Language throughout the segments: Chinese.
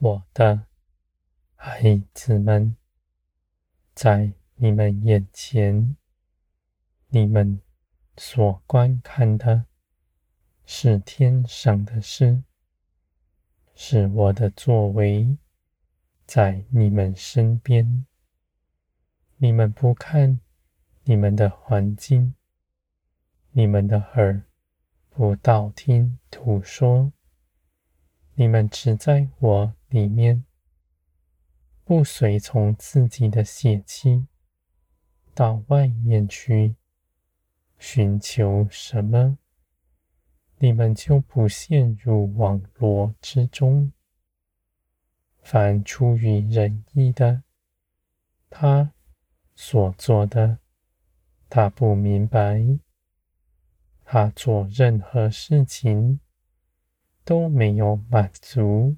我的孩子们，在你们眼前，你们所观看的是天上的事，是我的作为在你们身边。你们不看你们的环境，你们的耳不道听途说，你们只在我里面。不随从自己的血气到外面去寻求什么，你们就不陷入网罗之中。凡出于仁义的，他所做的，他不明白，他做任何事情都没有满足，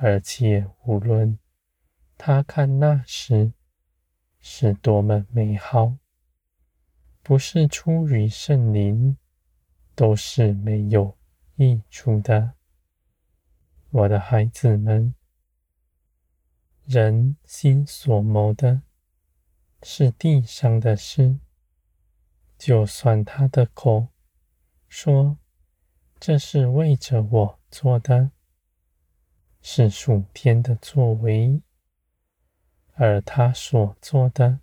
而且无论。他看那时是多么美好，不是出于圣灵，都是没有益处的。我的孩子们，人心所谋的是地上的事，就算他的口说这是为着我做的，是属天的作为。而他所做的，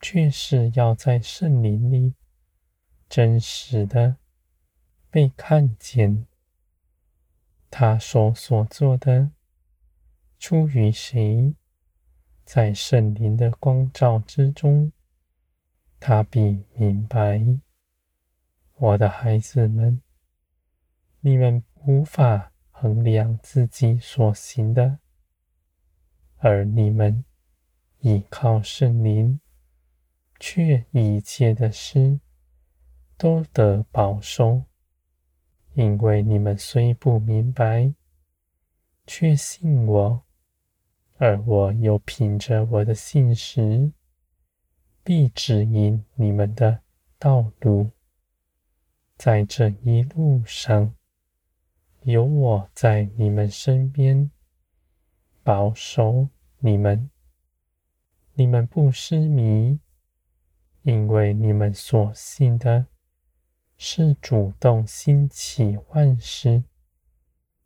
却是要在圣灵里真实的被看见。他所所做的，出于谁？在圣灵的光照之中，他必明白。我的孩子们，你们无法衡量自己所行的，而你们。倚靠圣灵，却一切的事都得保守，因为你们虽不明白，却信我，而我又凭着我的信实，必指引你们的道路。在这一路上，有我在你们身边，保守你们。你们不失迷，因为你们所信的是主动兴起万事、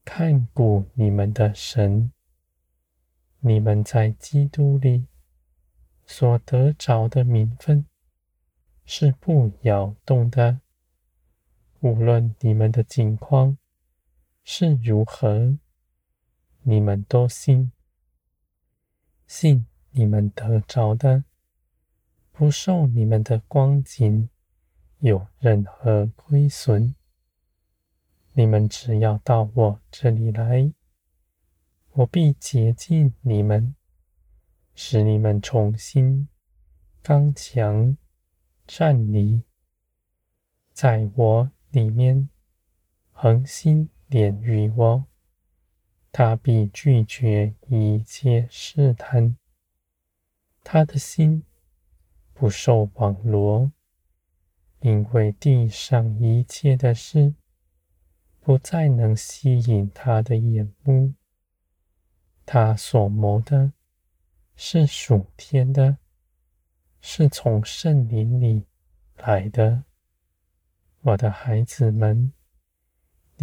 看顾你们的神。你们在基督里所得着的名分是不摇动的，无论你们的境况是如何，你们都信，信。你们得着的，不受你们的光景有任何亏损。你们只要到我这里来，我必洁净你们，使你们重新刚强站立，在我里面恒心恋于我，他必拒绝一切试探。他的心不受网罗，因为地上一切的事不再能吸引他的眼目。他所谋的是属天的，是从圣灵里来的。我的孩子们，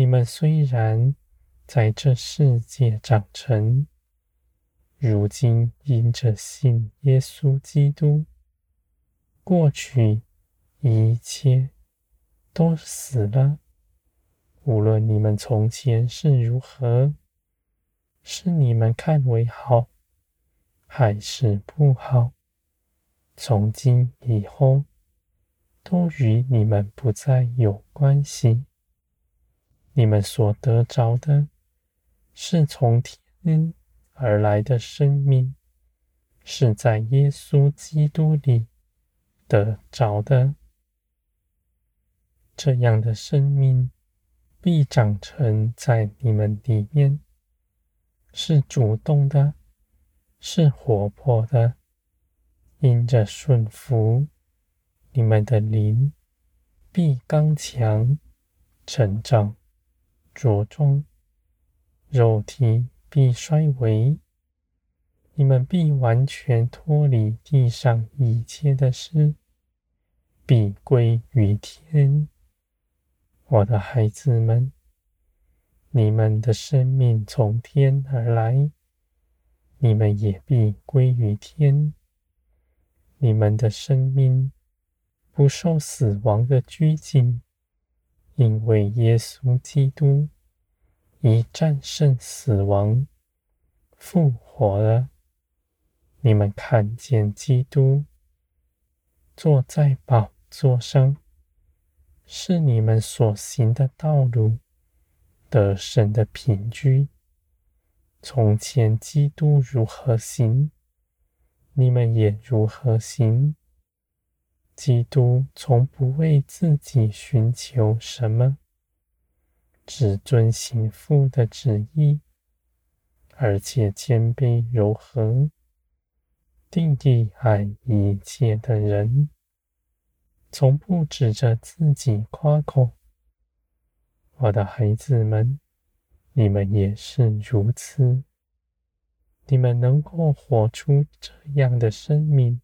你们虽然在这世界长成。如今因着信耶稣基督，过去一切都死了。无论你们从前是如何，是你们看为好，还是不好，从今以后都与你们不再有关系。你们所得着的，是从天。而来的生命是在耶稣基督里得着的。这样的生命必长成在你们里面，是主动的，是活泼的。因着顺服，你们的灵必刚强、成长、茁壮，肉体。必衰微，你们必完全脱离地上一切的事，必归于天。我的孩子们，你们的生命从天而来，你们也必归于天。你们的生命不受死亡的拘禁，因为耶稣基督已战胜死亡，复活了。你们看见基督坐在宝座上，是你们所行的道路，得胜的凭据。从前基督如何行，你们也如何行。基督从不为自己寻求什么，只遵行父的旨意，而且谦卑柔和，定义爱一切的人，从不指着自己夸口。我的孩子们，你们也是如此。你们能够活出这样的生命，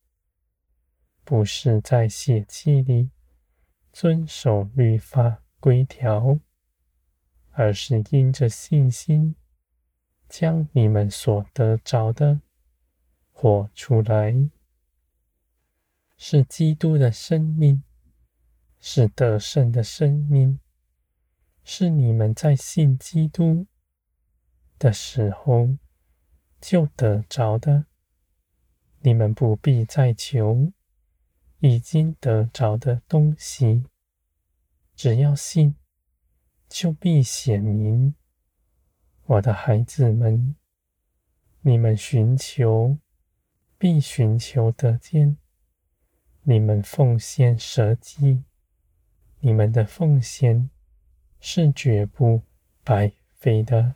不是在血气里遵守律法规条，而是因着信心，将你们所得着的活出来。是基督的生命，是得胜的生命，是你们在信基督的时候。就得着的，你们不必再求已经得着的东西，只要信，就必显明。我的孩子们，你们寻求，必寻求得见；你们奉献舍己，你们的奉献是绝不白费的。